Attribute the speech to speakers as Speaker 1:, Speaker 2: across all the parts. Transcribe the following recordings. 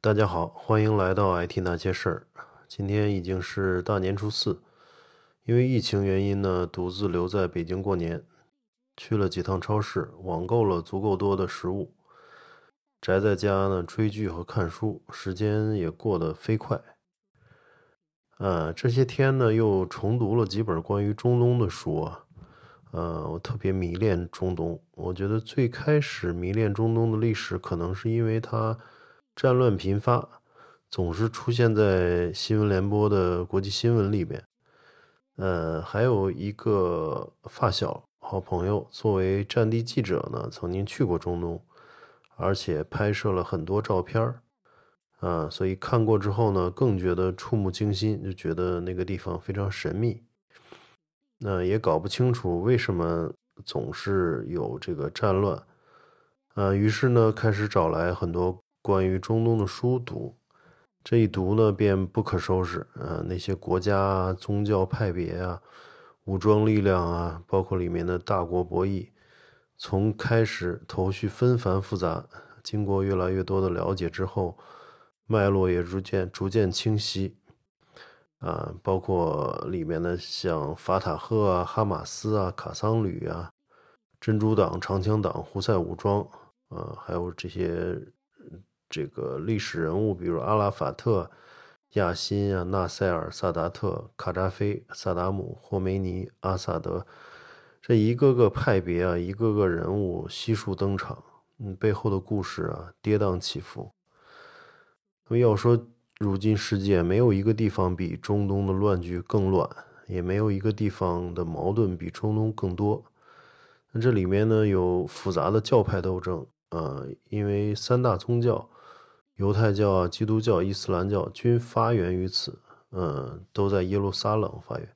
Speaker 1: 大家好，欢迎来到 IT 那些事儿。今天已经是大年初四，因为疫情原因呢，独自留在北京过年，去了几趟超市，网购了足够多的食物，宅在家呢追剧和看书，时间也过得飞快。呃，这些天呢又重读了几本关于中东的书啊，呃，我特别迷恋中东。我觉得最开始迷恋中东的历史，可能是因为它。战乱频发，总是出现在新闻联播的国际新闻里面。呃，还有一个发小好朋友，作为战地记者呢，曾经去过中东，而且拍摄了很多照片儿。啊，所以看过之后呢，更觉得触目惊心，就觉得那个地方非常神秘。那也搞不清楚为什么总是有这个战乱。啊，于是呢，开始找来很多。关于中东的书读，这一读呢便不可收拾。呃，那些国家啊、宗教派别啊、武装力量啊，包括里面的大国博弈，从开始头绪纷繁复杂，经过越来越多的了解之后，脉络也逐渐逐渐清晰。啊，包括里面的像法塔赫啊、哈马斯啊、卡桑旅啊、珍珠党、长枪党、胡塞武装啊，还有这些。这个历史人物，比如阿拉法特、亚辛啊、纳赛尔、萨达特、卡扎菲、萨达姆、霍梅尼、阿萨德，这一个个派别啊，一个个人物悉数登场，嗯，背后的故事啊，跌宕起伏。那么要说，如今世界没有一个地方比中东的乱局更乱，也没有一个地方的矛盾比中东更多。那这里面呢，有复杂的教派斗争，呃，因为三大宗教。犹太教啊、基督教、伊斯兰教均发源于此，嗯，都在耶路撒冷发源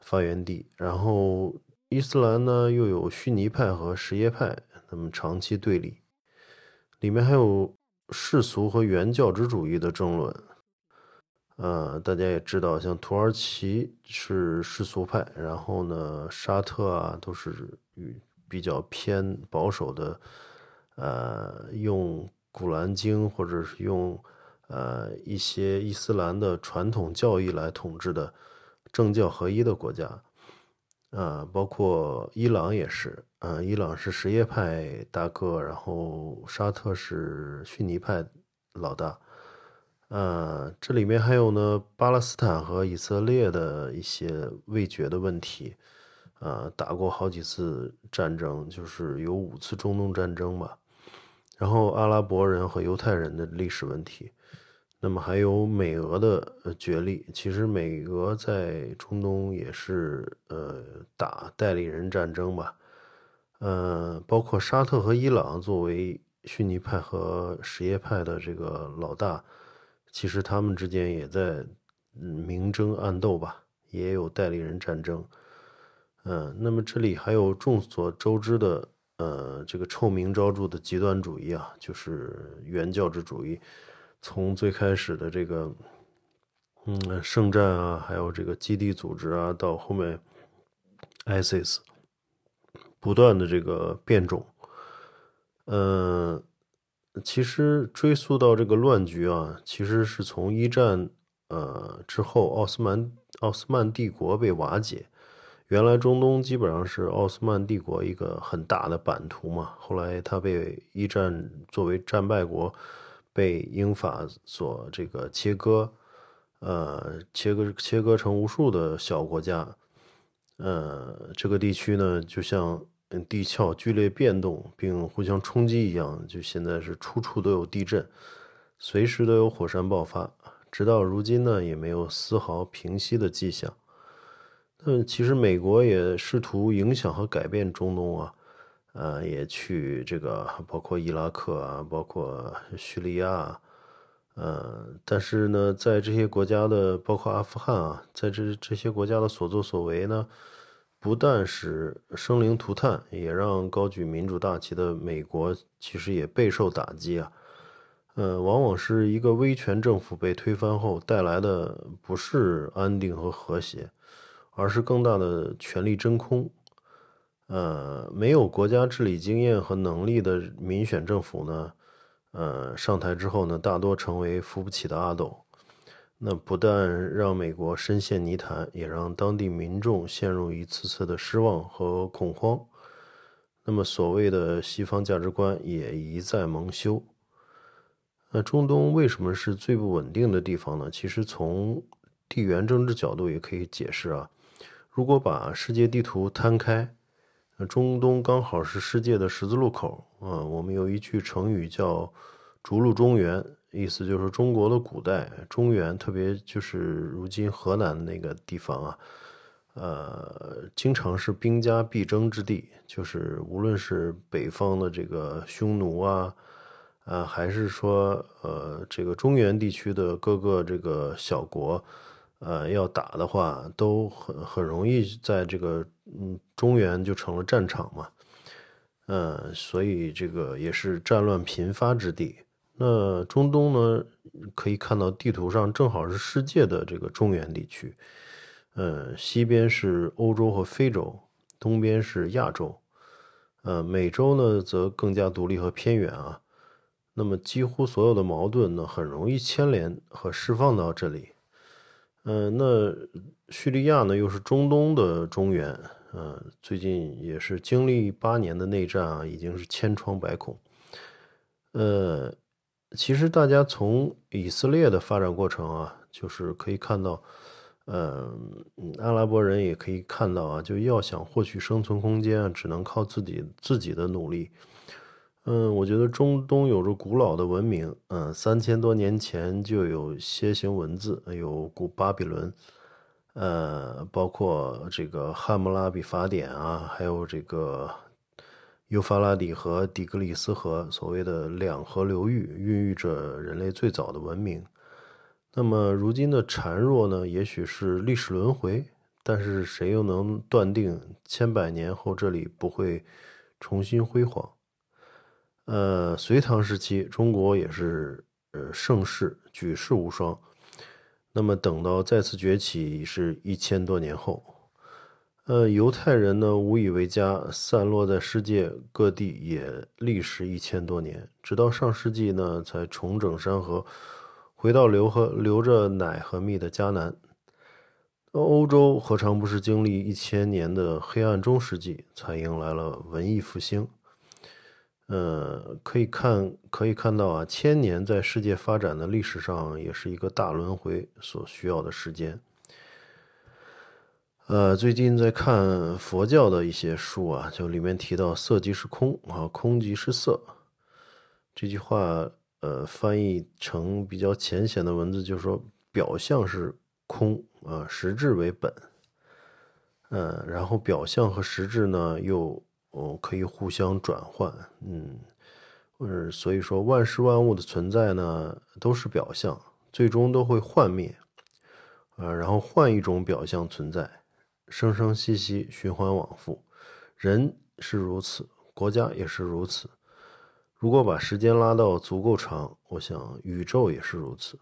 Speaker 1: 发源地。然后伊斯兰呢，又有逊尼派和什叶派，他们长期对立。里面还有世俗和原教旨主义的争论。呃，大家也知道，像土耳其是世俗派，然后呢，沙特啊都是与比较偏保守的，呃，用。古兰经，或者是用，呃一些伊斯兰的传统教义来统治的政教合一的国家，啊，包括伊朗也是，啊，伊朗是什叶派大哥，然后沙特是逊尼派老大，呃，这里面还有呢，巴勒斯坦和以色列的一些未决的问题，啊，打过好几次战争，就是有五次中东战争吧。然后阿拉伯人和犹太人的历史问题，那么还有美俄的呃角力。其实美俄在中东也是呃打代理人战争吧，呃，包括沙特和伊朗作为逊尼派和什叶派的这个老大，其实他们之间也在明争暗斗吧，也有代理人战争。嗯，那么这里还有众所周知的。呃，这个臭名昭著的极端主义啊，就是原教旨主义。从最开始的这个，嗯，圣战啊，还有这个基地组织啊，到后面 ISIS，不断的这个变种。呃，其实追溯到这个乱局啊，其实是从一战呃之后，奥斯曼奥斯曼帝国被瓦解。原来中东基本上是奥斯曼帝国一个很大的版图嘛，后来它被一战作为战败国，被英法所这个切割，呃，切割切割成无数的小国家，呃，这个地区呢就像地壳剧烈变动并互相冲击一样，就现在是处处都有地震，随时都有火山爆发，直到如今呢也没有丝毫平息的迹象。嗯，其实美国也试图影响和改变中东啊，呃，也去这个包括伊拉克啊，包括叙利亚，呃，但是呢，在这些国家的包括阿富汗啊，在这这些国家的所作所为呢，不但是生灵涂炭，也让高举民主大旗的美国其实也备受打击啊，呃，往往是一个威权政府被推翻后带来的不是安定和和谐。而是更大的权力真空，呃，没有国家治理经验和能力的民选政府呢，呃，上台之后呢，大多成为扶不起的阿斗。那不但让美国深陷泥潭，也让当地民众陷入一次次的失望和恐慌。那么，所谓的西方价值观也一再蒙羞。那中东为什么是最不稳定的地方呢？其实从地缘政治角度也可以解释啊。如果把世界地图摊开，中东刚好是世界的十字路口啊。我们有一句成语叫“逐鹿中原”。意思就是中国的古代中原，特别就是如今河南那个地方啊，呃，经常是兵家必争之地。就是无论是北方的这个匈奴啊，啊，还是说呃这个中原地区的各个这个小国，呃，要打的话，都很很容易在这个嗯中原就成了战场嘛，嗯，所以这个也是战乱频发之地。那中东呢？可以看到地图上正好是世界的这个中原地区，呃，西边是欧洲和非洲，东边是亚洲，呃，美洲呢则更加独立和偏远啊。那么几乎所有的矛盾呢，很容易牵连和释放到这里。嗯，那叙利亚呢，又是中东的中原，呃，最近也是经历八年的内战啊，已经是千疮百孔，呃。其实大家从以色列的发展过程啊，就是可以看到，呃，阿拉伯人也可以看到啊，就要想获取生存空间啊，只能靠自己自己的努力。嗯，我觉得中东有着古老的文明，嗯，三千多年前就有楔形文字，有古巴比伦，呃，包括这个汉谟拉比法典啊，还有这个。幼发拉底和底格里斯河，所谓的两河流域，孕育着人类最早的文明。那么，如今的孱弱呢？也许是历史轮回，但是谁又能断定千百年后这里不会重新辉煌？呃，隋唐时期，中国也是呃盛世，举世无双。那么，等到再次崛起，是一千多年后。呃，犹太人呢无以为家，散落在世界各地，也历时一千多年，直到上世纪呢才重整山河，回到流和流着奶和蜜的迦南。欧洲何尝不是经历一千年的黑暗中世纪，才迎来了文艺复兴？呃，可以看可以看到啊，千年在世界发展的历史上，也是一个大轮回所需要的时间。呃，最近在看佛教的一些书啊，就里面提到“色即是空啊，空即是色”这句话，呃，翻译成比较浅显的文字，就是说表象是空啊，实质为本。嗯，然后表象和实质呢，又哦可以互相转换。嗯，嗯，所以说万事万物的存在呢，都是表象，最终都会幻灭，啊，然后换一种表象存在。生生息息，循环往复，人是如此，国家也是如此。如果把时间拉到足够长，我想宇宙也是如此。